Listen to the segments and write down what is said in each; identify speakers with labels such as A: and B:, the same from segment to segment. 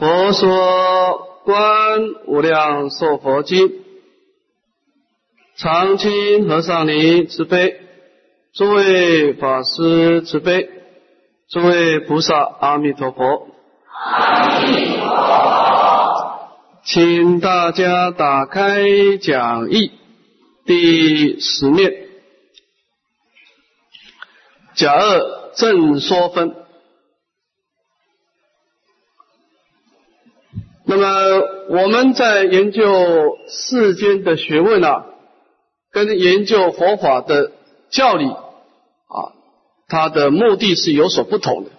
A: 佛说《观无量寿佛经》，常清和尚尼慈悲，诸位法师慈悲，诸位菩萨阿弥陀佛。
B: 阿弥陀佛。
A: 请大家打开讲义第十面，甲二正说分。那么我们在研究世间的学问啊，跟研究佛法的教理啊，它的目的是有所不同的。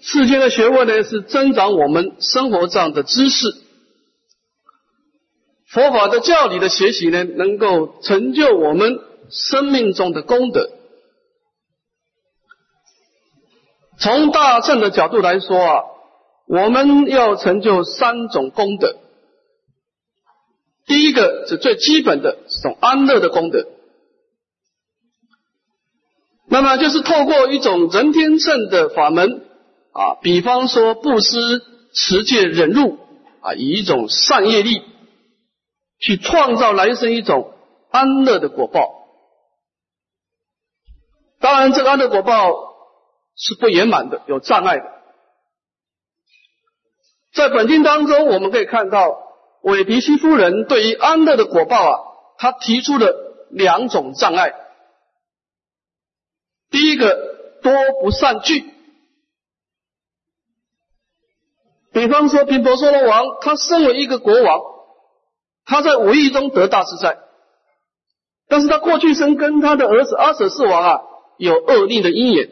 A: 世间的学问呢，是增长我们生活上的知识；佛法的教理的学习呢，能够成就我们生命中的功德。从大乘的角度来说啊。我们要成就三种功德，第一个是最基本的这种安乐的功德，那么就是透过一种人天乘的法门啊，比方说布施、持戒、忍辱啊，以一种善业力去创造来生一种安乐的果报。当然，这个安乐果报是不圆满的，有障碍的。在本经当中，我们可以看到韦迪西夫人对于安乐的果报啊，他提出了两种障碍。第一个多不善聚，比方说频婆娑罗王，他身为一个国王，他在无意中得大自在，但是他过去生跟他的儿子阿舍世王啊有恶逆的因缘，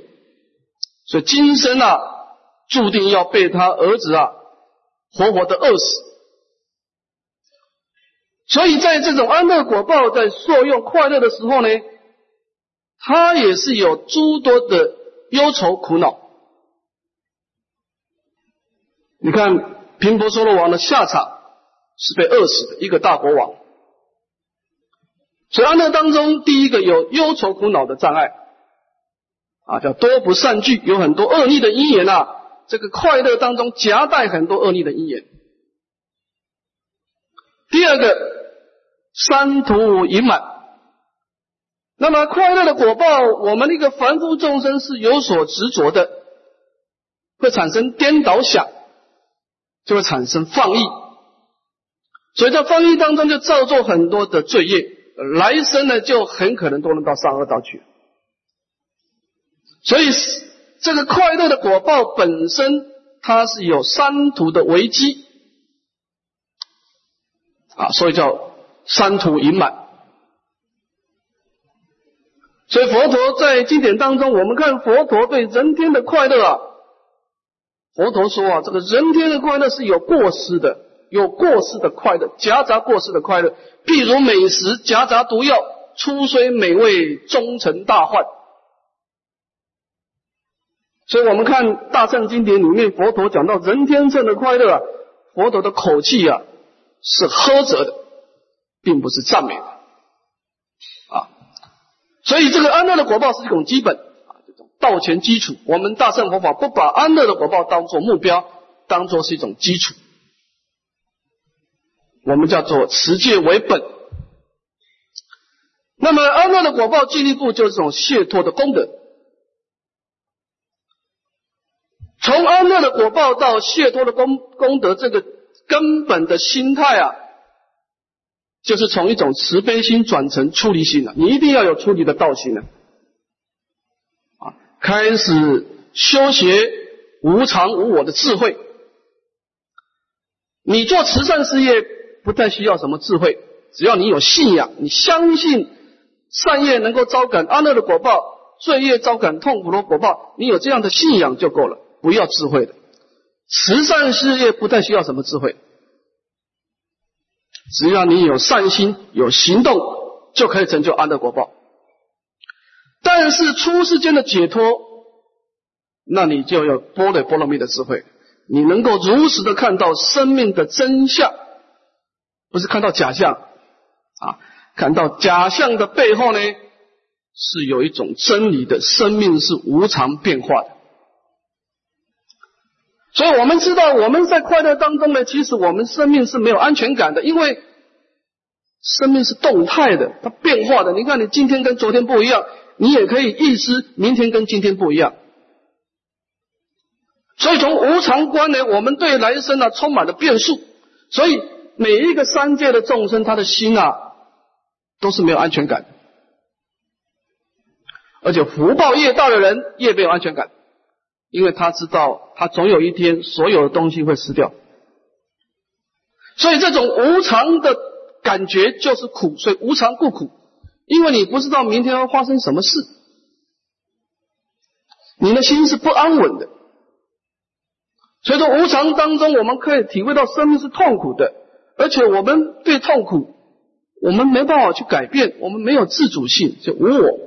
A: 所以今生啊注定要被他儿子啊。活活的饿死，所以在这种安乐果报在受用快乐的时候呢，他也是有诸多的忧愁苦恼。你看频婆娑罗王的下场是被饿死的一个大国王，所以安乐当中第一个有忧愁苦恼的障碍啊，叫多不善聚，有很多恶逆的因缘啊。这个快乐当中夹带很多恶逆的因缘。第二个，三途盈满。那么快乐的果报，我们一个凡夫众生是有所执着的，会产生颠倒想，就会产生放逸。所以在放逸当中就造作很多的罪业，来生呢就很可能都能到三恶道去。所以。这个快乐的果报本身，它是有三途的危机啊，所以叫三途盈满。所以佛陀在经典当中，我们看佛陀对人天的快乐啊，佛陀说啊，这个人天的快乐是有过失的，有过失的快乐，夹杂过失的快乐，譬如美食夹杂毒药，初虽美味，终成大患。所以我们看大乘经典里面，佛陀讲到人天乘的快乐啊，佛陀的口气啊是呵责的，并不是赞美的啊。所以这个安乐的果报是一种基本啊，这种道前基础。我们大乘佛法不把安乐的果报当做目标，当做是一种基础，我们叫做持戒为本。那么安乐的果报进一步就是这种解脱的功德。从安乐的果报到谢多的功功德，这个根本的心态啊，就是从一种慈悲心转成出离心了。你一定要有出离的道心呢，啊，开始修学无常无我的智慧。你做慈善事业不太需要什么智慧，只要你有信仰，你相信善业能够招感安乐的果报，罪业招感痛苦的果报，你有这样的信仰就够了。不要智慧的慈善事业不太需要什么智慧，只要你有善心、有行动，就可以成就安乐果报。但是出世间的解脱，那你就有波罗波罗蜜的智慧，你能够如实的看到生命的真相，不是看到假象啊，看到假象的背后呢，是有一种真理的，生命是无常变化的。所以我们知道我们在快乐当中呢，其实我们生命是没有安全感的，因为生命是动态的，它变化的。你看，你今天跟昨天不一样，你也可以意识明天跟今天不一样。所以从无常观呢，我们对来生啊充满了变数。所以每一个三界的众生，他的心啊都是没有安全感，而且福报越大的人越没有安全感。因为他知道，他总有一天所有的东西会失掉，所以这种无常的感觉就是苦，所以无常故苦。因为你不知道明天会发生什么事，你的心是不安稳的。所以说，无常当中，我们可以体会到生命是痛苦的，而且我们对痛苦，我们没办法去改变，我们没有自主性，就无我。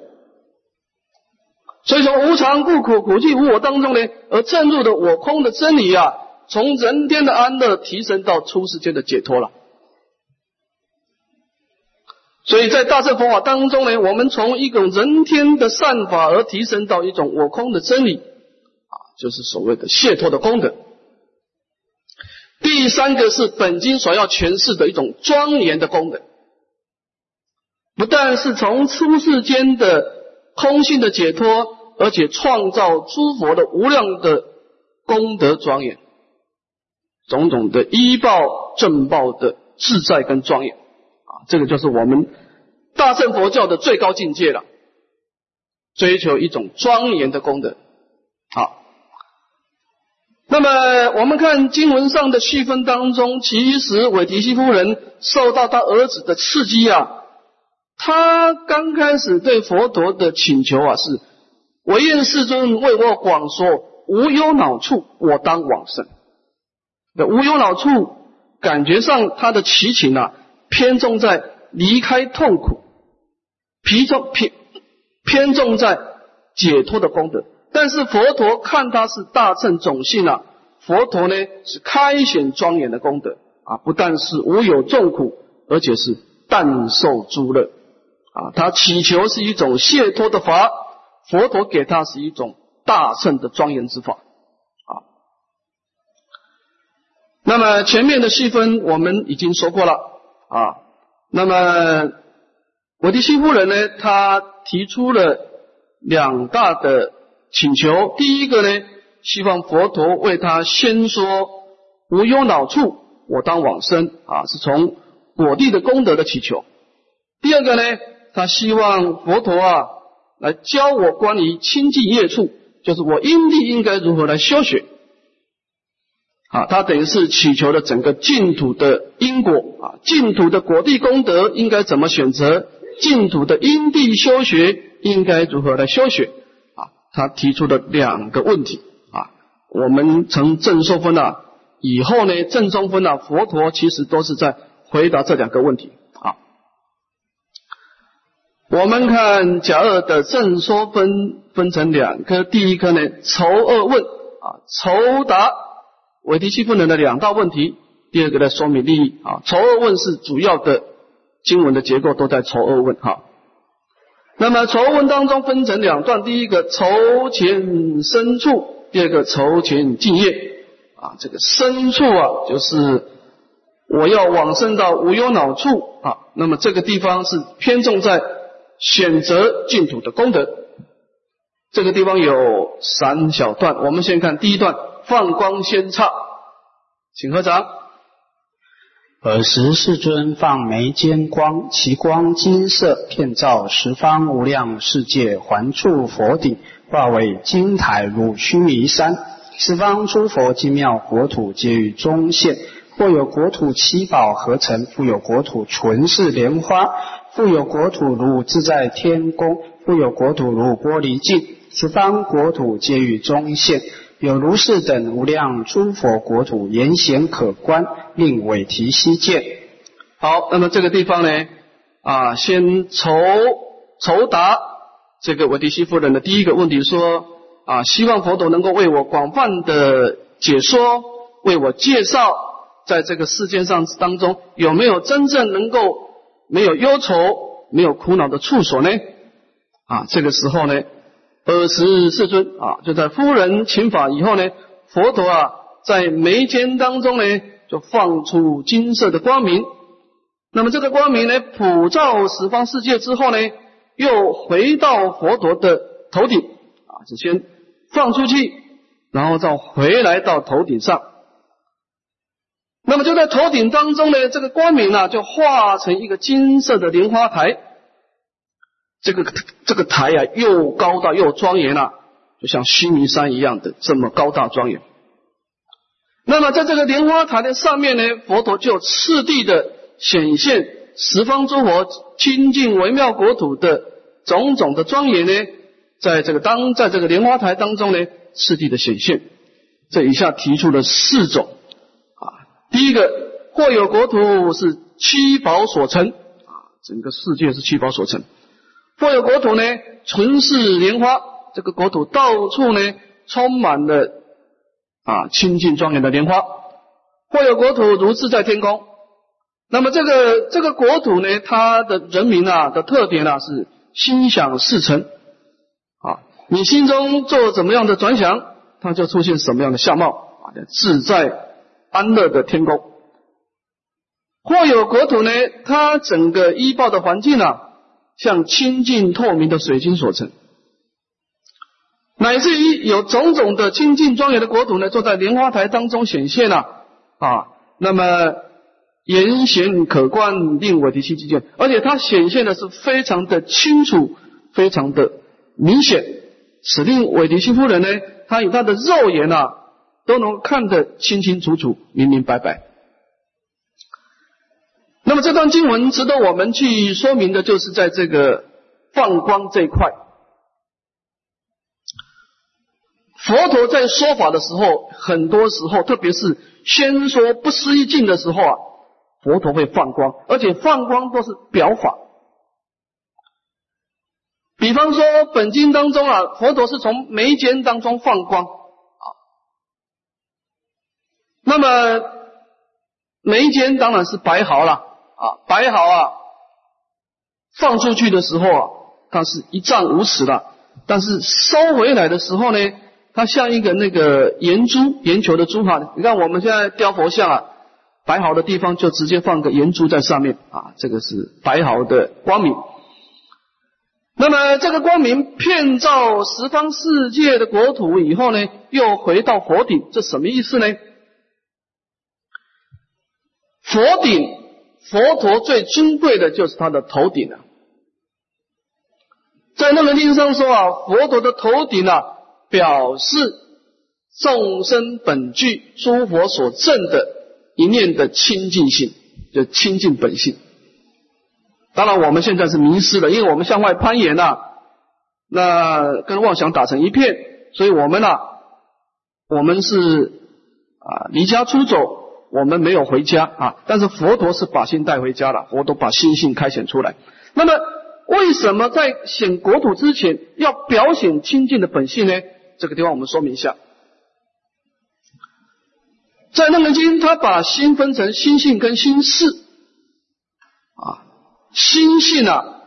A: 所以说，无常故苦，苦即无我当中呢，而证入的我空的真理啊，从人天的安乐提升到出世间的解脱了。所以在大乘佛法当中呢，我们从一种人天的善法而提升到一种我空的真理啊，就是所谓的解脱的功德。第三个是本经所要诠释的一种庄严的功德，不但是从出世间的空性的解脱。而且创造诸佛的无量的功德庄严，种种的依报正报的自在跟庄严啊，这个就是我们大乘佛教的最高境界了，追求一种庄严的功德。好，那么我们看经文上的细分当中，其实韦提希夫人受到他儿子的刺激啊，他刚开始对佛陀的请求啊是。唯愿世尊为我广说无忧恼处，我当往生。那无忧恼处，感觉上他的祈请啊，偏重在离开痛苦，偏重偏偏重在解脱的功德。但是佛陀看他是大乘种性啊，佛陀呢是开显庄严的功德啊，不但是无有众苦，而且是但受诸乐啊。他祈求是一种解脱的法。佛陀给他是一种大圣的庄严之法啊。那么前面的细分我们已经说过了啊。那么我的新夫人呢，他提出了两大的请求。第一个呢，希望佛陀为他先说无忧恼处，我当往生啊，是从果地的功德的祈求。第二个呢，他希望佛陀啊。来教我关于清净业处，就是我因地应该如何来修学。啊，他等于是祈求了整个净土的因果啊，净土的果地功德应该怎么选择，净土的因地修学应该如何来修学啊？他提出的两个问题啊，我们从正说分啊，以后呢正中分啊，佛陀其实都是在回答这两个问题。我们看甲二的正说分分成两科，第一科呢筹二问啊，筹答韦提希夫人的两大问题；第二个呢说明利益啊，筹二问是主要的经文的结构都在筹二问哈。那么筹问当中分成两段，第一个筹钱深处，第二个筹钱敬业啊。这个深处啊，就是我要往生到无忧恼处啊。那么这个地方是偏重在。选择净土的功德，这个地方有三小段。我们先看第一段：放光先刹，请合掌。
C: 尔时世尊放眉间光，其光金色，遍照十方无量世界，环处佛顶，化为金台如须弥山。十方诸佛精妙国土，皆于中现。或有国土七宝合成，复有国土纯是莲花。复有国土如自在天宫，复有国土如玻璃镜，十方国土皆于中现。有如是等无量诸佛国土，严显可观，令韦提西见。
A: 好，那么这个地方呢，啊，先筹筹答这个韦提希夫人的第一个问题，说啊，希望佛陀能够为我广泛的解说，为我介绍，在这个世界上当中有没有真正能够。没有忧愁、没有苦恼的处所呢？啊，这个时候呢，尔时世尊啊，就在夫人请法以后呢，佛陀啊在眉间当中呢，就放出金色的光明。那么这个光明呢，普照十方世界之后呢，又回到佛陀的头顶啊，是先放出去，然后再回来到头顶上。那么就在头顶当中呢，这个光明呢，就化成一个金色的莲花台。这个这个台啊，又高大又庄严啊，就像须弥山一样的这么高大庄严。那么在这个莲花台的上面呢，佛陀就次第的显现十方诸佛清净微妙国土的种种的庄严呢，在这个当在这个莲花台当中呢，次第的显现。这以下提出了四种，第一个，或有国土是七宝所成啊，整个世界是七宝所成。或有国土呢，纯是莲花，这个国土到处呢充满了啊清净庄严的莲花。或有国土如自在天宫，那么这个这个国土呢，它的人民啊的特点呢是心想事成啊，你心中做怎么样的转想，它就出现什么样的相貌啊，自在安乐的天宫。或有国土呢，它整个依报的环境啊。像清净透明的水晶所成，乃至于有种种的清净庄严的国土呢，坐在莲花台当中显现了啊。那么严显可观，令我的心之见，而且它显现的是非常的清楚，非常的明显，使令韦迪西夫人呢，他以他的肉眼啊，都能看得清清楚楚、明明白白。那么这段经文值得我们去说明的，就是在这个放光这一块，佛陀在说法的时候，很多时候，特别是先说不思议境的时候啊，佛陀会放光，而且放光都是表法。比方说本经当中啊，佛陀是从眉间当中放光，那么眉间当然是白毫了。啊，白毫啊，放出去的时候啊，它是一丈五尺的，但是收回来的时候呢，它像一个那个圆珠、圆球的珠哈。你看我们现在雕佛像啊，白毫的地方就直接放个圆珠在上面啊，这个是白毫的光明。那么这个光明遍照十方世界的国土以后呢，又回到佛顶，这什么意思呢？佛顶。佛陀最尊贵的就是他的头顶啊，在那个经上说啊，佛陀的头顶啊，表示众生本具诸佛所证的一念的清净性，就清净本性。当然我们现在是迷失了，因为我们向外攀岩呐，那跟妄想打成一片，所以我们呢，我们是啊离家出走。我们没有回家啊，但是佛陀是把心带回家了，佛陀把心性开显出来。那么，为什么在显国土之前要表显清净的本性呢？这个地方我们说明一下。在《楞严经》，他把心分成心性跟心事啊，心性啊，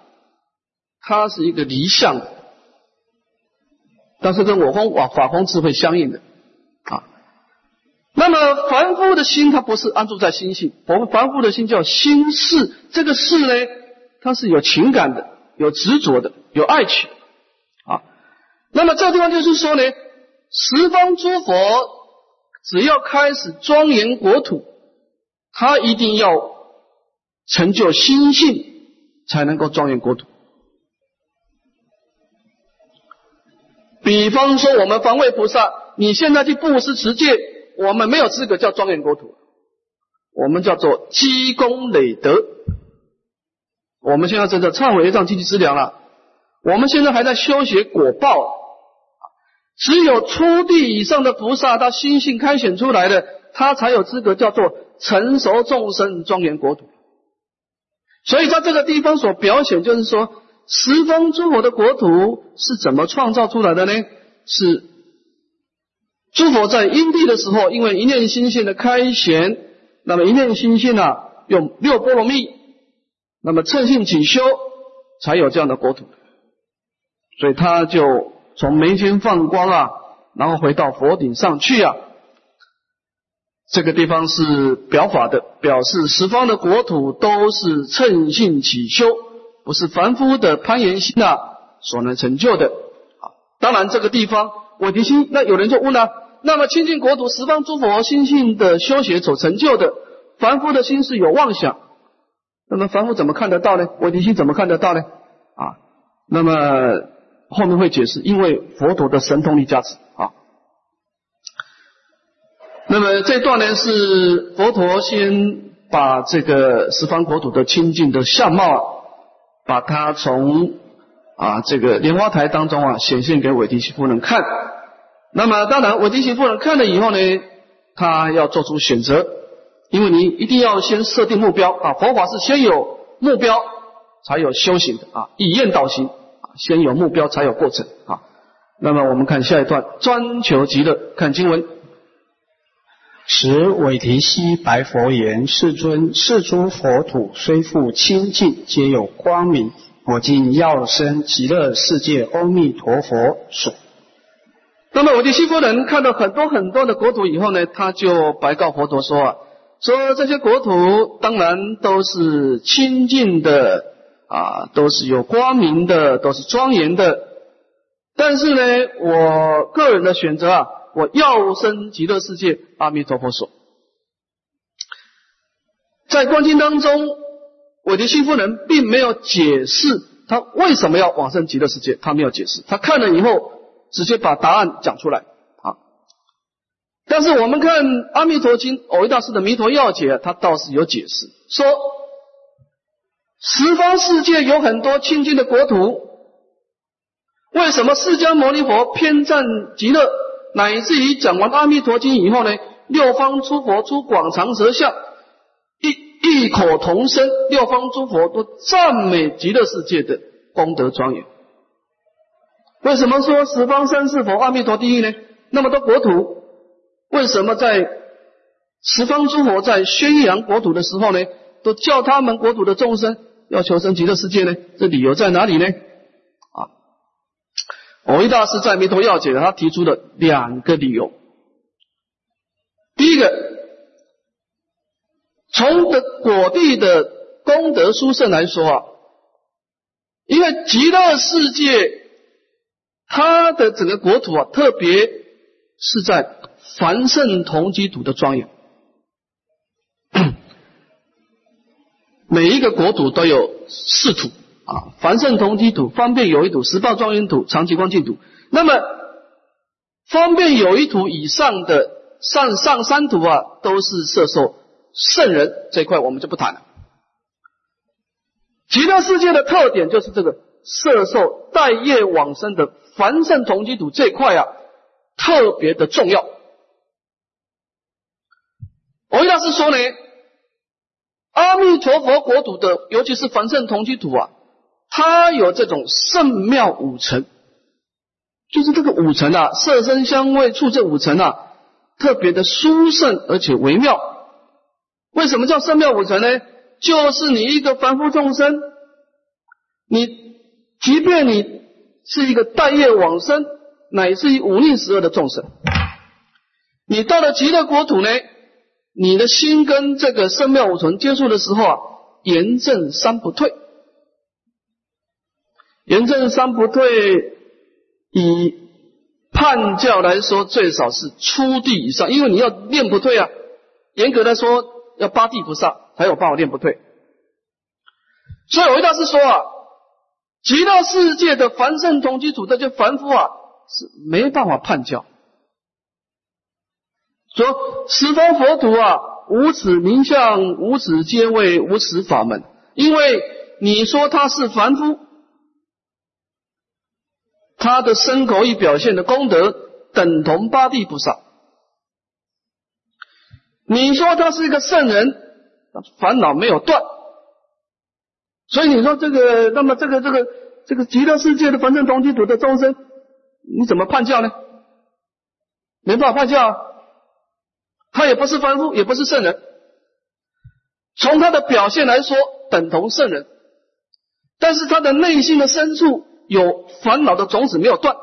A: 它是一个离相，但是跟我空法法空智慧相应的啊。那么凡夫的心，它不是安住在心性，我们凡夫的心叫心事。这个事呢，它是有情感的，有执着的，有爱情啊。那么这个地方就是说呢，十方诸佛只要开始庄严国土，他一定要成就心性，才能够庄严国土。比方说，我们方位菩萨，你现在去布施持戒。我们没有资格叫庄严国土，我们叫做积功累德。我们现在正在忏悔业障积极资粮了。我们现在还在修学果报，只有初地以上的菩萨，他心性开显出来的，他才有资格叫做成熟众生庄严国土。所以在这个地方所表显，就是说十方诸佛的国土是怎么创造出来的呢？是。诸佛在因地的时候，因为一念心性的开显，那么一念心性啊，用六波罗蜜，那么称性起修，才有这样的国土。所以他就从眉间放光啊，然后回到佛顶上去啊。这个地方是表法的，表示十方的国土都是称性起修，不是凡夫的攀岩心啊所能成就的。啊，当然这个地方我提心，那有人就问了：那么清净国土十方诸佛心性的修学所成就的，凡夫的心是有妄想，那么凡夫怎么看得到呢？韦提心怎么看得到呢？啊，那么后面会解释，因为佛陀的神通力加持啊。那么这段呢，是佛陀先把这个十方国土的清净的相貌，把它从啊这个莲花台当中啊显现给韦提西夫人看。那么当然，韦提希夫人看了以后呢，他要做出选择，因为你一定要先设定目标啊。佛法是先有目标才有修行的啊，以愿导行啊，先有目标才有过程啊。那么我们看下一段，专求极乐，看经文。
C: 时韦提希白佛言：“世尊，世诸佛土虽复清净，皆有光明。我今要生极乐世界阿弥陀佛所。”
A: 那么我的西夫人看到很多很多的国土以后呢，他就白告佛陀说：“啊，说这些国土当然都是清净的啊，都是有光明的，都是庄严的。但是呢，我个人的选择啊。”我要生极乐世界，阿弥陀佛所。在观经当中，韦提希夫人并没有解释他为什么要往生极乐世界，他没有解释。他看了以后，直接把答案讲出来啊。但是我们看《阿弥陀经》藕益大师的《弥陀要解》，他倒是有解释，说十方世界有很多清净的国土，为什么释迦牟尼佛偏占极乐？乃至于讲完《阿弥陀经》以后呢，六方诸佛出广长舌相，异异口同声，六方诸佛都赞美极乐世界的功德庄严。为什么说十方三世佛阿弥陀第一呢？那么多国土，为什么在十方诸佛在宣扬国土的时候呢，都叫他们国土的众生要求生极乐世界呢？这理由在哪里呢？啊藕益大师在《弥陀要解》他提出了两个理由。第一个，从的果地的功德殊胜来说啊，因为极乐世界它的整个国土啊，特别是在凡圣同居土的庄严，每一个国土都有四土。啊，凡圣同居土、方便有一土、十报庄严土、长期光净土。那么，方便有一土以上的上上三土啊，都是摄受圣人这一块，我们就不谈了。极乐世界的特点就是这个摄受待业往生的凡圣同居土这一块啊，特别的重要。我大师说呢，阿弥陀佛国土的，尤其是凡圣同居土啊。它有这种圣妙五层，就是这个五层啊，色身香味触这五层啊，特别的殊胜而且微妙。为什么叫圣妙五层呢？就是你一个凡夫众生，你即便你是一个待业往生，乃至于无逆十恶的众生，你到了极乐国土呢，你的心跟这个圣妙五层接触的时候啊，严正三不退。严正三不退，以判教来说，最少是初地以上，因为你要念不退啊。严格来说，要八地不上才有办法念不退。所以，维大师说啊，极乐世界的凡圣同居土，这些凡夫啊，是没办法判教。说十方佛土啊，无此名相，无此阶位，无此法门，因为你说他是凡夫。他的身口意表现的功德等同八地菩萨。你说他是一个圣人，烦恼没有断，所以你说这个，那么这个这个这个极乐世界的凡圣同居土的众生，你怎么判教呢？没办法判教，啊，他也不是凡夫，也不是圣人。从他的表现来说，等同圣人，但是他的内心的深处。有烦恼的种子没有断，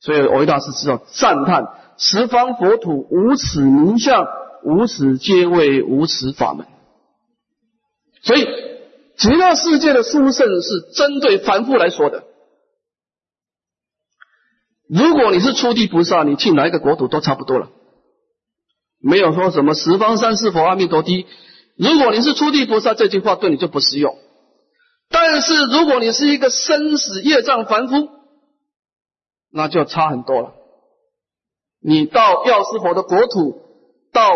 A: 所以维大师知道赞叹十方佛土无此名相，无此皆为无此法门。所以极乐世界的殊胜是针对凡夫来说的。如果你是初地菩萨，你去哪一个国土都差不多了，没有说什么十方三世佛阿弥陀地。如果你是初地菩萨，这句话对你就不适用。但是如果你是一个生死业障凡夫，那就差很多了。你到药师佛的国土，到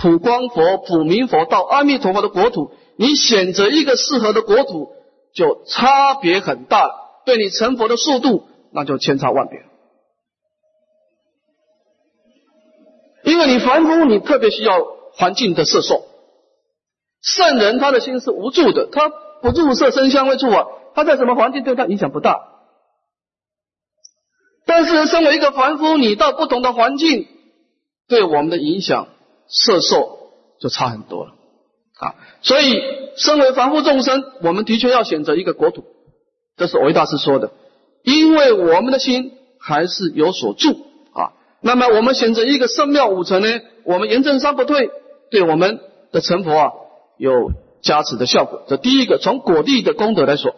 A: 普光佛、普明佛、到阿弥陀佛的国土，你选择一个适合的国土，就差别很大，对你成佛的速度那就千差万别。因为你凡夫，你特别需要环境的色受。圣人他的心是无助的，他不入色声香味触啊，他在什么环境对他影响不大。但是身为一个凡夫，你到不同的环境，对我们的影响色受就差很多了啊。所以，身为凡夫众生，我们的确要选择一个国土，这是维大师说的，因为我们的心还是有所住啊。那么，我们选择一个圣妙五层呢，我们严正三不退，对我们的成佛啊。有加持的效果。这第一个，从果地的功德来说；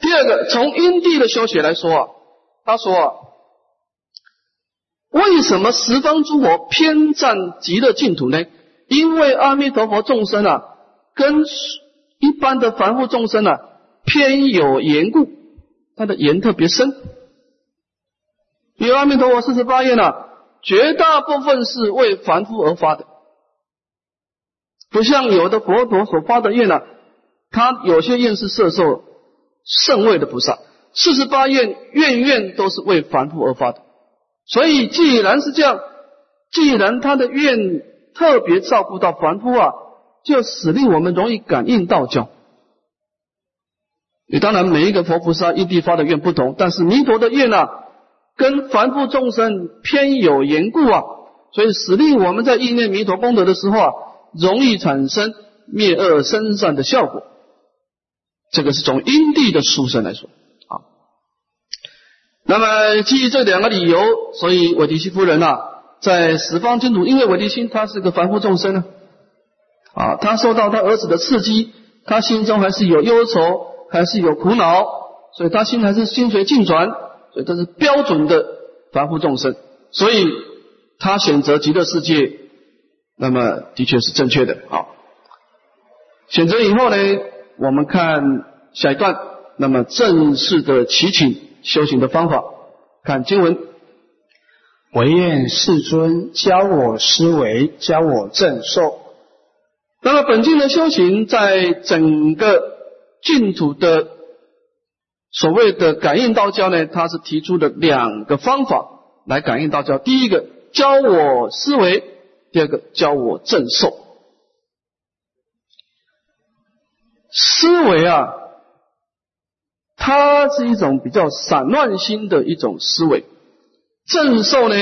A: 第二个，从因地的修学来说啊。他说啊，为什么十方诸佛偏占极乐净土呢？因为阿弥陀佛众生啊，跟一般的凡夫众生啊，偏有缘故，他的缘特别深。因为阿弥陀佛四十八愿呢，绝大部分是为凡夫而发的。不像有的佛陀所发的愿呢，他有些愿是摄受圣位的菩萨，四十八愿愿愿都是为凡夫而发的。所以既然是这样，既然他的愿特别照顾到凡夫啊，就使令我们容易感应道教。你当然每一个佛菩萨因地发的愿不同，但是弥陀的愿呢，跟凡夫众生偏有缘故啊，所以使令我们在意念弥陀功德的时候啊。容易产生灭恶生善的效果，这个是从因地的殊胜来说。那么基于这两个理由，所以韦迪西夫人啊，在十方净土，因为韦迪心他是个凡夫众生呢，啊，他受到他儿子的刺激，他心中还是有忧愁，还是有苦恼，所以他心还是心随境转，所以他是标准的凡夫众生，所以他选择极乐世界。那么的确是正确的啊。选择以后呢，我们看下一段。那么正式的祈请修行的方法，看经文。
C: 唯愿世尊教我思维，教我正受。
A: 那么本经的修行，在整个净土的所谓的感应道教呢，它是提出的两个方法来感应道教。第一个，教我思维。第二个教我正受思维啊，它是一种比较散乱心的一种思维；正受呢，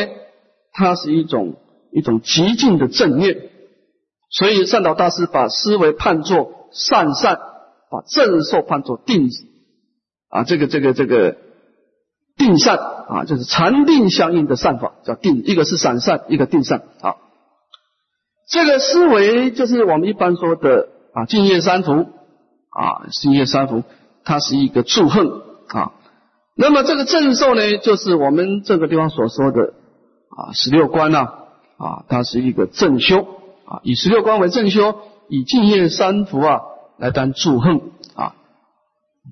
A: 它是一种一种极尽的正念。所以善导大师把思维判作善善，把正受判作定。啊，这个这个这个定善啊，就是禅定相应的善法叫定，一个是散善，一个定善。啊。这个思维就是我们一般说的啊，静业三福啊，静业三福，它是一个祝恨啊。那么这个正受呢，就是我们这个地方所说的啊，十六观呐啊，它是一个正修啊，以十六观为正修，以净业三福啊来当祝恨啊。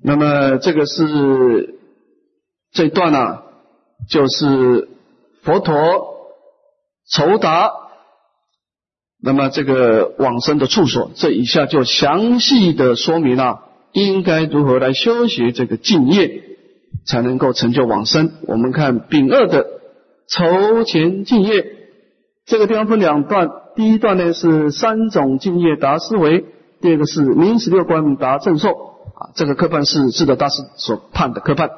A: 那么这个是这段呢，就是佛陀酬答。那么这个往生的处所，这以下就详细的说明了应该如何来修学这个净业，才能够成就往生。我们看丙二的筹钱净业，这个地方分两段，第一段呢是三种净业达思维，第二个是明十六观达正受啊。这个科判是智德大师所判的科判。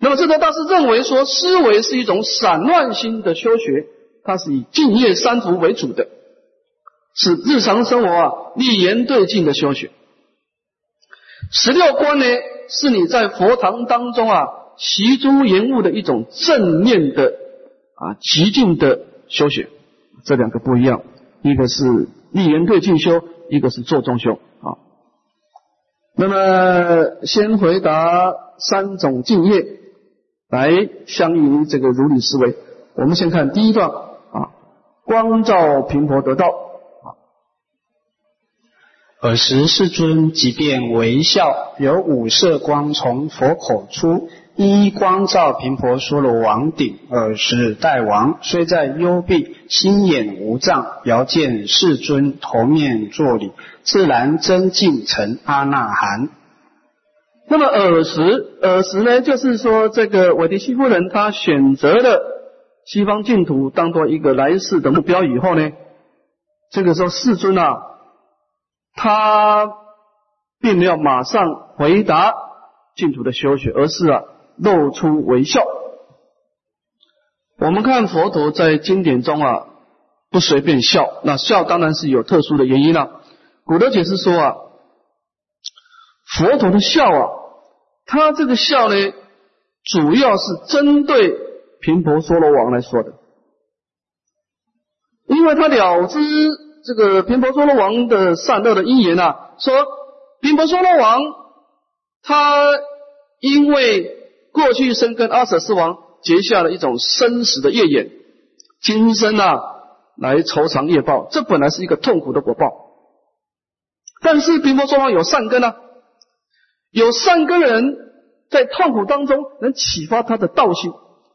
A: 那么智德大师认为说，思维是一种散乱心的修学，它是以净业三福为主的。是日常生活啊，立言对境的修学。十六观呢，是你在佛堂当中啊，习诸言物的一种正念的啊极尽的修行，这两个不一样，一个是立言对进修，一个是做中修啊。那么先回答三种敬业，来相应这个如理思维。我们先看第一段啊，光照频婆得道。
C: 尔时世尊即便微笑，有五色光从佛口出，一光照频婆娑罗王顶。尔时大王虽在幽闭，心眼无障，遥见世尊头面作礼，自然真净成阿那含。
A: 那么尔时，尔时呢，就是说这个韦迪西夫人她选择了西方净土当做一个来世的目标以后呢，这个时候世尊啊。他并没有马上回答净土的修学，而是啊露出微笑。我们看佛陀在经典中啊不随便笑，那笑当然是有特殊的原因了。古德解释说啊，佛陀的笑啊，他这个笑呢，主要是针对频婆娑罗王来说的，因为他了知。这个频婆娑罗王的善恶的因缘啊，说频婆娑罗王他因为过去生跟阿舍斯王结下了一种生死的业缘，今生啊来酬偿业报，这本来是一个痛苦的果报。但是频婆娑罗有善根啊，有善根人在痛苦当中能启发他的道心，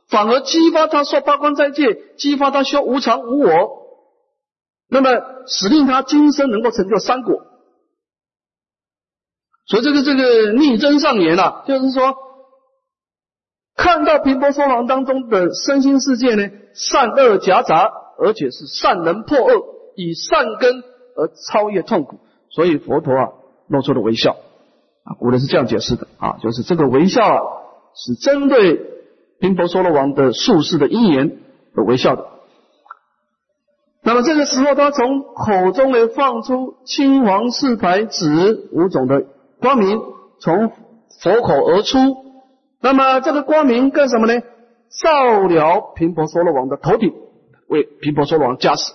A: 反而激发他受八关斋戒，激发他修无常无我。那么使令他今生能够成就三果，所以这个这个逆增上言啊，就是说看到频婆娑王当中的身心世界呢，善恶夹杂，而且是善能破恶，以善根而超越痛苦，所以佛陀啊露出了微笑。啊，古人是这样解释的。啊，就是这个微笑啊是针对频婆娑罗王的术士的因缘而微笑的。那么这个时候，他从口中呢放出青黄四白紫五种的光明，从佛口而出。那么这个光明干什么呢？照了频婆娑罗王的头顶，为频婆娑罗王加持。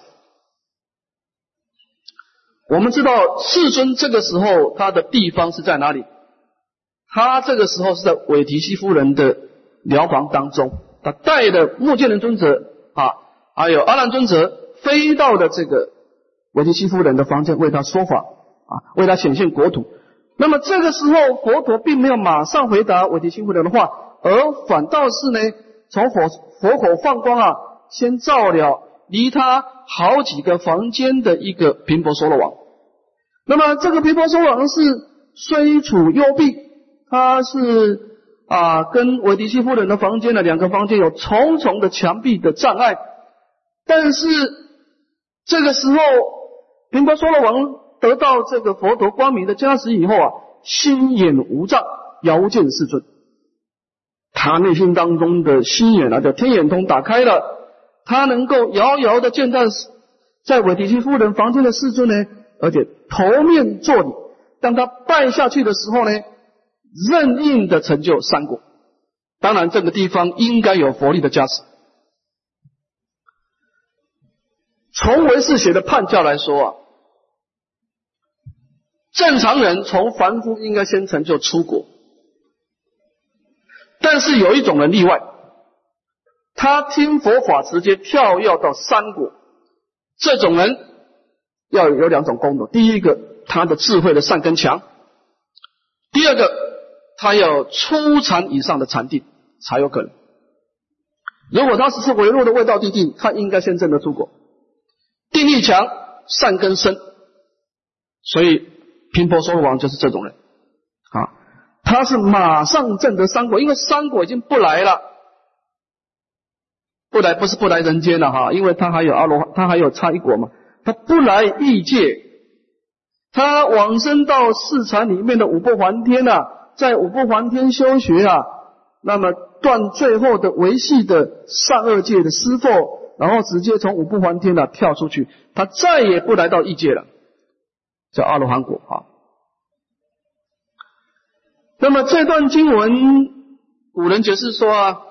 A: 我们知道世尊这个时候他的地方是在哪里？他这个时候是在韦提西夫人的疗房当中，他带的目犍连尊者啊，还有阿难尊者。飞到的这个韦提西夫人的房间为他说法啊，为他显现国土。那么这个时候，佛陀并没有马上回答韦提西夫人的话，而反倒是呢，从佛佛口放光啊，先照了离他好几个房间的一个频婆娑罗王。那么这个频婆娑罗王是虽处幽闭，他是啊，跟韦提西夫人的房间的两个房间有重重的墙壁的障碍，但是。这个时候，频婆娑罗王得到这个佛陀光明的加持以后啊，心眼无障，遥见世尊。他内心当中的心眼啊，叫天眼通打开了，他能够遥遥的见到在韦提希夫人房间的世尊呢，而且头面作礼。当他拜下去的时候呢，任意的成就三果。当然，这个地方应该有佛力的加持。从唯识学的判教来说啊，正常人从凡夫应该先成就出国，但是有一种人例外，他听佛法直接跳跃到三国，这种人要有两种功能：第一个，他的智慧的善根强；第二个，他要初禅以上的禅定才有可能。如果他只是微弱的味道地定，他应该先证得出国。定力强，善根深，所以频婆娑罗王就是这种人啊。他是马上证得三果，因为三果已经不来了，不来不是不来人间了哈，因为他还有阿罗，他还有差一果嘛，他不来异界，他往生到四禅里面的五不还天啊，在五不还天修学啊，那么断最后的维系的善恶界的师父。然后直接从五不还天呢跳出去，他再也不来到异界了，叫阿罗汉果啊。那么这段经文古人解释说啊，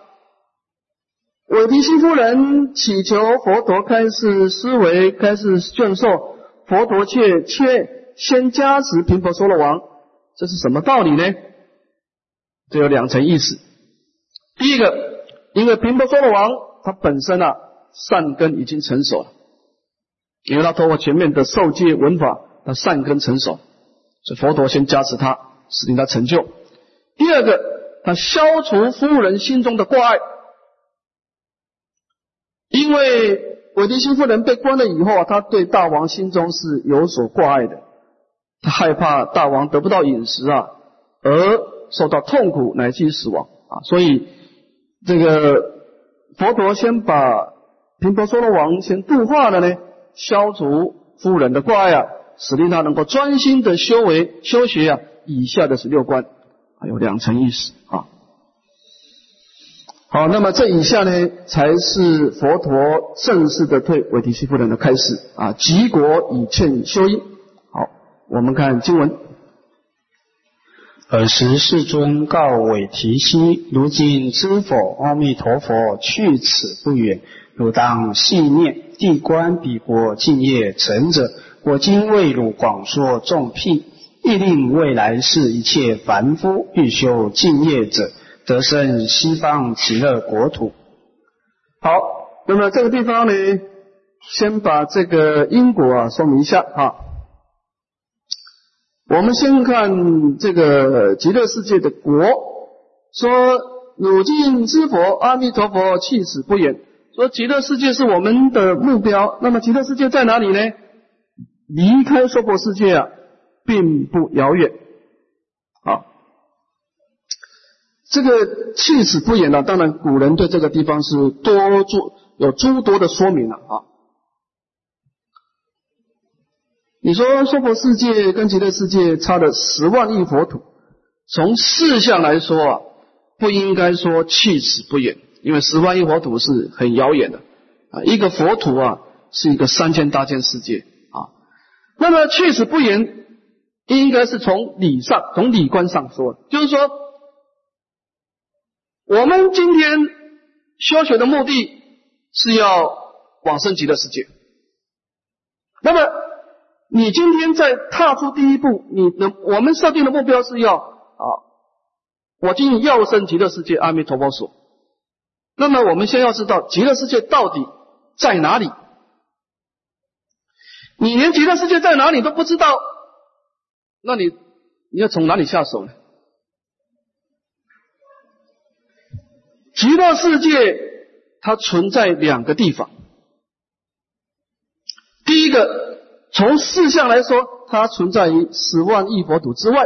A: 韦提希夫人祈求佛陀开示思维，开示眷授，佛陀却却先加持频婆娑罗王，这是什么道理呢？这有两层意思。第一个，因为频婆娑罗王他本身啊善根已经成熟了，因为他通过前面的受戒闻法，他善根成熟，所以佛陀先加持他，使令他成就。第二个，他消除夫人心中的挂碍，因为韦提希夫人被关了以后啊，他对大王心中是有所挂碍的，他害怕大王得不到饮食啊，而受到痛苦乃至于死亡啊，所以。这个佛陀先把频婆娑罗王先度化了呢，消除夫人的挂碍啊，使令他能够专心的修为修学啊。以下的十六关还有两层意思啊。好，那么这以下呢，才是佛陀正式的对韦提希夫人的开始啊，极国以劝修因。好，我们看经文。
C: 尔时世尊告韦提希：如今知否？阿弥陀佛去此不远，汝当细念。地观彼国敬业成者，我今为汝广说众辟，亦令未来世一切凡夫欲修敬业者，得生西方极乐国土。
A: 好，那么这个地方呢，先把这个因果啊说明一下哈。我们先看这个极乐世界的国，说汝今知佛，阿弥陀佛弃此不远。说极乐世界是我们的目标，那么极乐世界在哪里呢？离开娑婆世界啊，并不遥远。啊，这个弃此不远呢，当然古人对这个地方是多做有诸多的说明了啊。你说娑婆世界跟极乐世界差了十万亿佛土，从事相来说啊，不应该说去此不远，因为十万亿佛土是很遥远的啊。一个佛土啊，是一个三千大千世界啊。那么确实不言，应该是从理上、从理观上说，就是说，我们今天修学的目的是要往生极乐世界，那么。你今天在踏出第一步，你的我们设定的目标是要啊，我今要生极乐世界，阿弥陀佛所。那么我们先要知道极乐世界到底在哪里？你连极乐世界在哪里都不知道，那你你要从哪里下手呢？极乐世界它存在两个地方，第一个。从事相来说，它存在于十万亿佛土之外。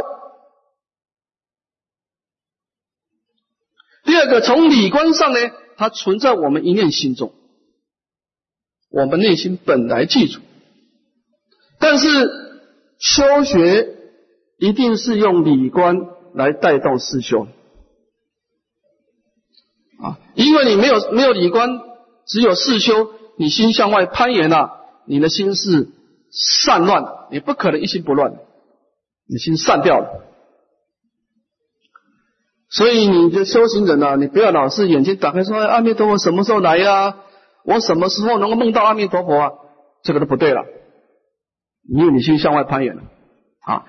A: 第二个，从理观上呢，它存在我们一念心中，我们内心本来记住。但是修学一定是用理观来带动事修啊，因为你没有没有理观，只有事修，你心向外攀岩了，你的心是。散乱，你不可能一心不乱，你心散掉了。所以你的修行人啊，你不要老是眼睛打开说阿弥陀佛什么时候来呀？我什么时候能够梦到阿弥陀佛啊？这个都不对了，因为你心向外攀岩了啊。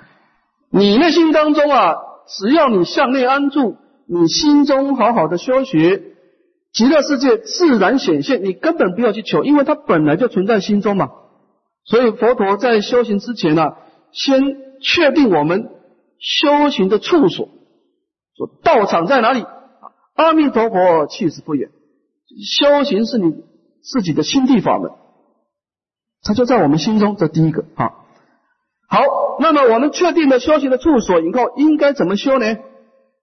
A: 你内心当中啊，只要你向内安住，你心中好好的修学，极乐世界自然显现，你根本不要去求，因为它本来就存在心中嘛。所以佛陀在修行之前呢，先确定我们修行的处所，说道场在哪里？阿弥陀佛去此不远。修行是你自己的心地法门，它就在我们心中。这第一个啊。好，那么我们确定了修行的处所以后，应该怎么修呢？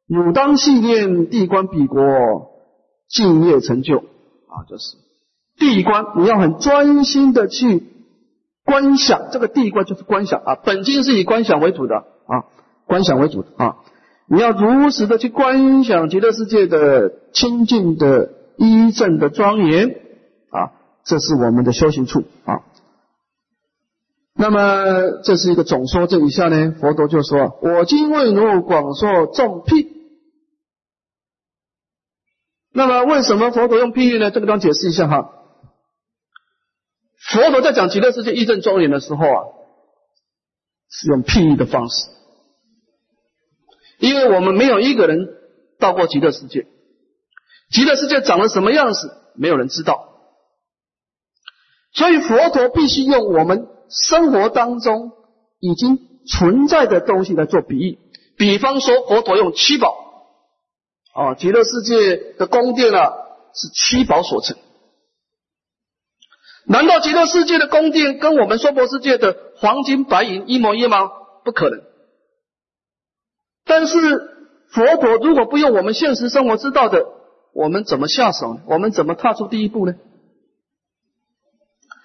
A: 汝当信念地观彼国，敬业成就啊，就是地观，你要很专心的去。观想这个地观就是观想啊，本经是以观想为主的啊，观想为主的啊，你要如实的去观想极乐世界的清净的一正的庄严啊，这是我们的修行处啊。那么这是一个总说，这以下呢，佛陀就说：“我今为汝广说众辟。”那么为什么佛陀用譬喻呢？这个地方解释一下哈。佛陀在讲极乐世界一正庄严的时候啊，是用譬喻的方式，因为我们没有一个人到过极乐世界，极乐世界长了什么样子，没有人知道，所以佛陀必须用我们生活当中已经存在的东西来做比喻。比方说，佛陀用七宝，啊，极乐世界的宫殿啊，是七宝所成。难道极乐世界的宫殿跟我们娑婆世界的黄金白银一模一样吗？不可能。但是佛陀如果不用我们现实生活知道的，我们怎么下手？我们怎么踏出第一步呢？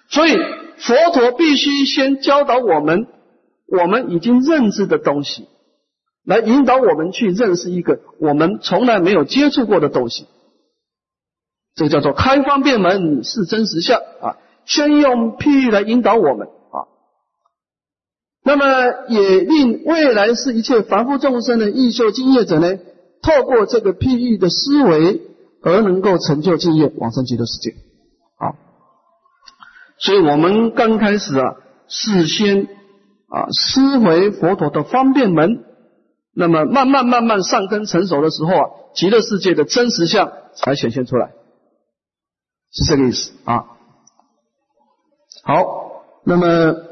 A: 所以佛陀必须先教导我们我们已经认知的东西，来引导我们去认识一个我们从来没有接触过的东西。这个叫做开方便门，是真实相啊。先用譬喻来引导我们，那么也令未来是一切凡夫众生的异修经业者呢，透过这个譬喻的思维而能够成就经业往生极乐世界啊。所以我们刚开始啊，事先啊思维佛陀的方便门，那么慢慢慢慢上根成熟的时候啊，极乐世界的真实相才显现出来，是这个意思啊。好，那么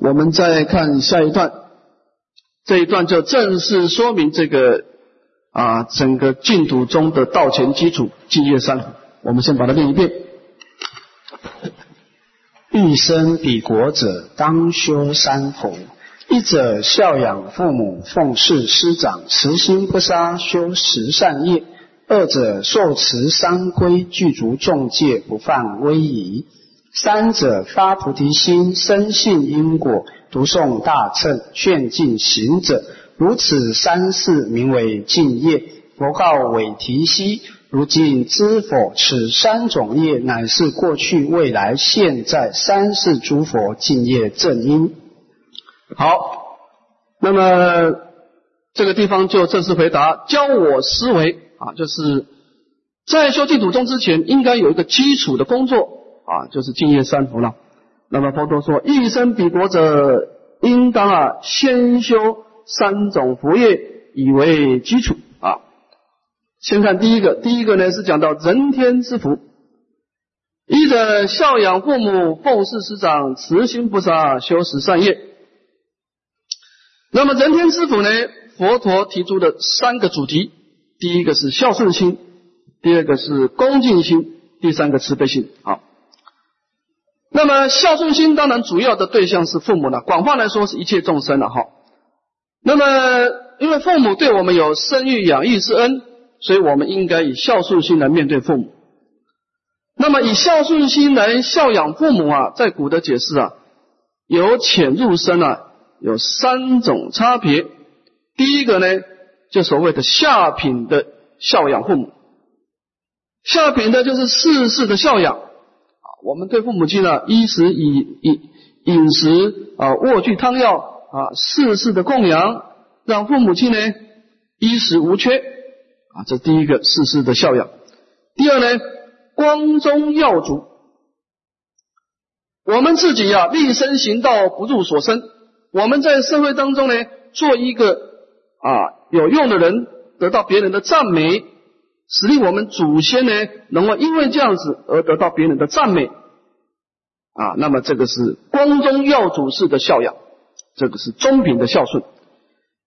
A: 我们再看下一段，这一段就正式说明这个啊整个净土中的道前基础净业三福。我们先把它念一遍：
C: 欲生彼国者，当修三福。一者孝养父母，奉事师长，慈心不杀，修十善业；二者受持三规，具足众戒，不犯威仪。三者发菩提心，深信因果，读诵大乘，劝进行者，如此三世名为净业。佛告韦提希：如今知否？此三种业，乃是过去、未来、现在三世诸佛净业正因。
A: 好，那么这个地方就正式回答：教我思维啊，就是在修净土宗之前，应该有一个基础的工作。啊，就是净业三福了。那么佛陀说，一生彼国者，应当啊先修三种福业，以为基础啊。先看第一个，第一个呢是讲到人天之福，一者孝养父母，奉事师长，慈心不杀，修十善业。那么人天之福呢，佛陀提出的三个主题，第一个是孝顺心，第二个是恭敬心，第三个慈悲心啊。那么孝顺心当然主要的对象是父母了，广泛来说是一切众生了哈。那么因为父母对我们有生育养育之恩，所以我们应该以孝顺心来面对父母。那么以孝顺心来孝养父母啊，在古的解释啊，由浅入深啊，有三种差别。第一个呢，就所谓的下品的孝养父母，下品的就是世世的孝养。我们对父母亲呢，衣食以饮饮食啊，卧具汤药啊，事事的供养，让父母亲呢衣食无缺啊，这第一个事事的孝养。第二呢，光宗耀祖，我们自己呀，立身行道，不入所生。我们在社会当中呢，做一个啊有用的人，得到别人的赞美。使令我们祖先呢，能够因为这样子而得到别人的赞美啊，那么这个是光宗耀祖式的孝养，这个是中品的孝顺。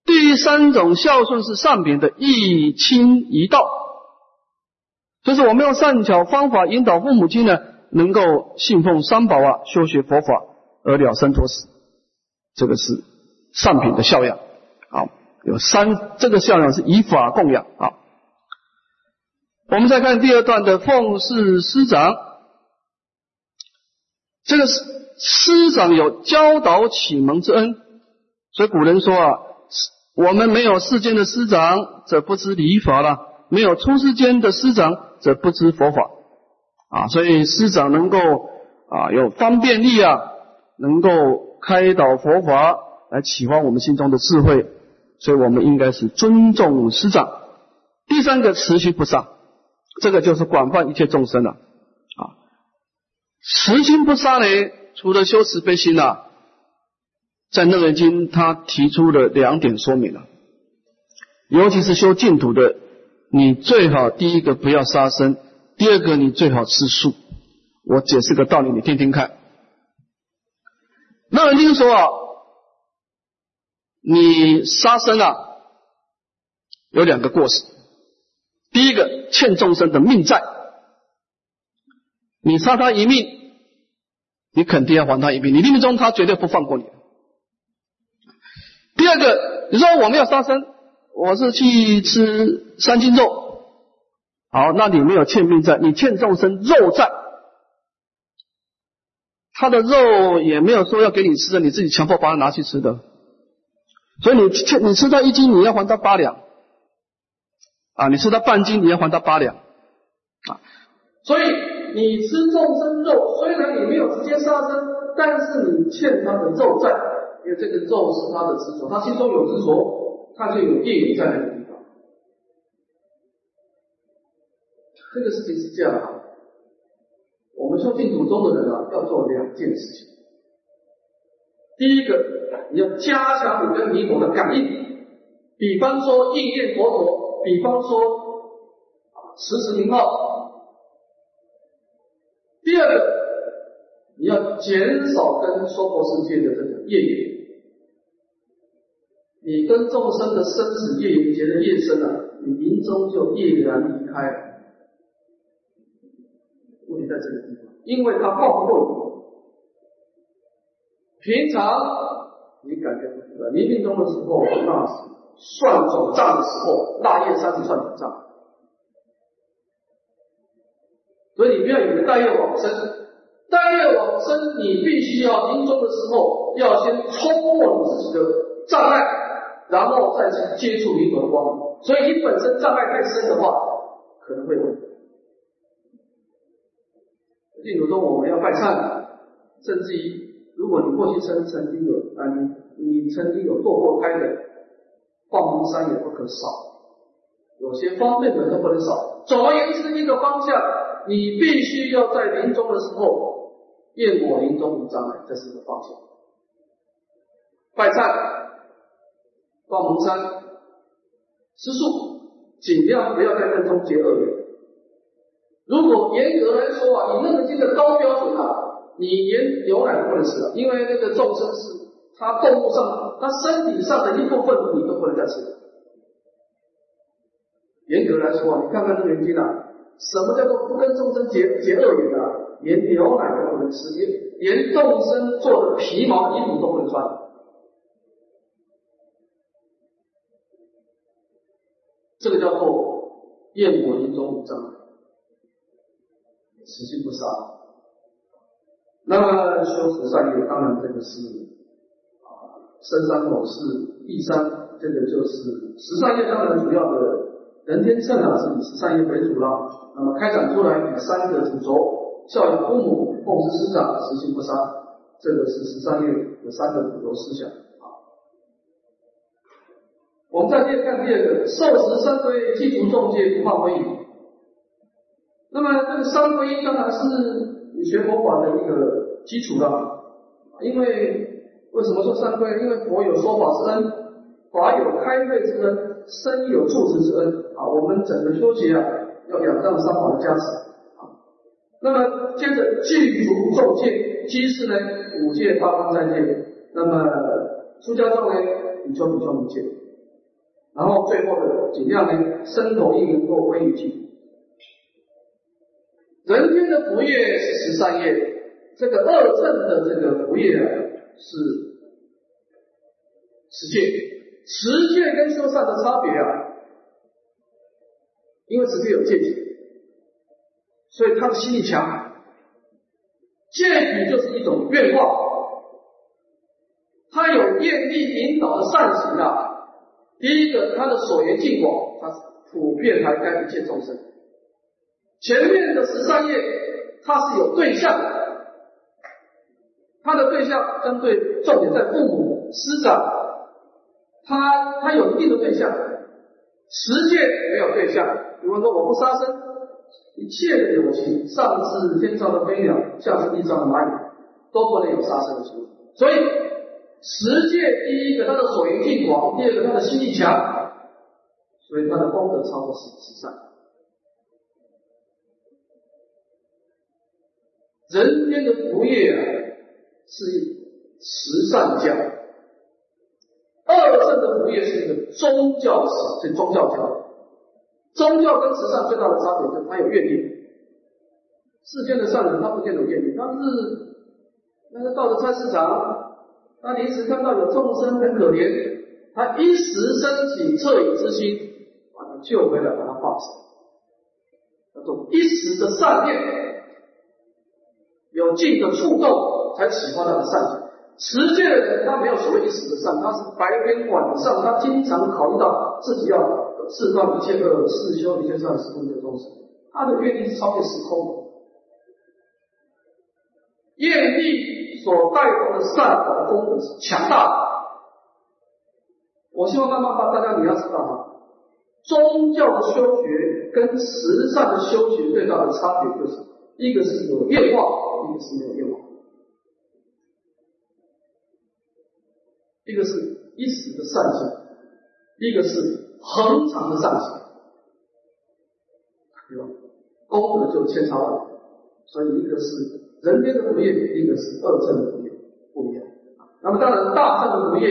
A: 第三种孝顺是上品的一亲一道，就是我们用善巧方法引导父母亲呢，能够信奉三宝啊，修学佛法而了生脱死，这个是上品的孝养。好，有三，这个孝养是以法供养啊。我们再看第二段的奉事师长，这个师师长有教导启蒙之恩，所以古人说啊，我们没有世间的师长，则不知礼法了；没有出世间的师长，则不知佛法。啊。所以师长能够啊有方便力啊，能够开导佛法，来启发我们心中的智慧，所以我们应该是尊重师长。第三个持续不杀，这个就是广泛一切众生了啊。持心不杀呢，除了修慈悲心啊，在《楞严经》他提出了两点说明了，尤其是修净土的，你最好第一个不要杀生，第二个你最好吃素。我解释个道理，你听听看。《楞严经》说啊，你杀生啊，有两个过失。第一个欠众生的命债，你杀他一命，你肯定要还他一命，你命中他绝对不放过你。第二个，你说我们要杀生，我是去吃三斤肉，好，那你没有欠命债，你欠众生肉债，他的肉也没有说要给你吃的，你自己强迫把它拿去吃的，所以你欠你吃他一斤，你要还他八两。啊，你吃他半斤，你要还他八两，啊，所以你吃众生肉，虽然你没有直接杀生，但是你欠他的肉债，因为这个肉是他的执着，他心中有执着，他就有业缘在那个地方。这个事情是这样啊，我们说净土宗的人啊，要做两件事情。第一个，你要加强你跟弥陀的感应，比方说应念佛陀。比方说，时时名号。第二个，你要减少跟娑婆世界的这个业缘。你跟众生的生死业缘结的业深啊，你临终就业然离开。问题在这个地方，因为他报不过你。平常你感觉不出来，临命终的时候那是。算总账的时候，腊月三十算总账，所以你不要以为大业往生，大业往生，你必须要临终的时候要先冲破你自己的障碍，然后再去接触灵魂光。所以你本身障碍太深的话，可能会问。净土中我们要拜忏，甚至于如果你过去曾曾经有啊，你你曾经有堕过胎的。放蒙山也不可少，有些方便的都不能少。总而言之，一个方向，你必须要在临终的时候，愿我临终无障碍，这是一个方向。拜忏、放蒙山、吃素，尽量不要在任中结恶缘。如果严格来说啊，以那个经的高标准啊，你连牛奶都不能吃了，因为那个众生是。他动物上，他身体上的一部分你都不能再吃。严格来说啊，你看看这原经啊，什么叫做不跟众生结结恶缘啊？连牛奶都不能吃，连连众生做的皮毛衣服都不能穿。这个叫做厌我临终五障，慈心不杀。那么修十善业，当然这个是。深山口是第三，这个就是十三业当然主要的人天乘啊，是以十三业为主了。那么开展出来以三个主轴：孝养父母、奉事师长、实行不杀，这个是十三业的三个主轴思想啊。我们再接着看第二个，受持三规，记住众戒，不犯非礼。那么这个三规当然是你学佛法的一个基础了，因为。为什么说三规？因为佛有说法之恩，法有开慧之恩，身有助持之恩啊。我们整个修行啊，要仰仗三法的加持啊。那么接着具足众戒，即是呢五戒八方三戒。那么出家众呢，你就比丘尼戒。然后最后的尽量呢，身口意能够归于净。人间的福业是十三业，这个二正的这个福业啊。是持戒，持戒跟修善的差别啊，因为持戒有戒体，所以他的心力强。戒体就是一种愿望，他有愿力引导的善行啊。第一个，他的所缘境广，他普遍涵盖一切众生。前面的十三页，它是有对象的。他的对象针对重点在父母师长，他他有一定的对象，持戒没有对象。比方说，我不杀生，一切的有情，上至天上的飞鸟，下至地上的蚂蚁，都不能有杀生的行为。所以，持戒第一个，他的所缘境广；第二个，他的心力强，所以他的功德超过十十善。人间的福业啊，是慈善教；二圣的福业是一个宗教慈，是宗教教。宗教跟慈善最大的差别就是它有愿力。世间的善人他不见得有愿力，但是那个到了菜市场，他临时看到有众生很可怜，他一时升起恻隐之心，把他救回来，把他化死。那种一时的善念。有静的触动，才启发他的善行。持戒的人，他没有所谓一时的善，他是白天晚上，他经常考虑到自己要自断一切恶，自修一切善，时空的东西。他的愿力是超越时空的，愿力所带动的善的功能是强大的。我希望慢慢把大家你要知道哈，宗教的修学跟慈善的修学最大的差别就是，一个是有变化。一个是没有用，一个是一时的善行，一个是恒常的善行，对吧？功德就千差万别，所以一个是人间的福业，一个是二正的福业，不一样。那么当然大圣的福业，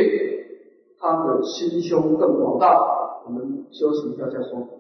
A: 他的心胸更广大。我们休息一下再说。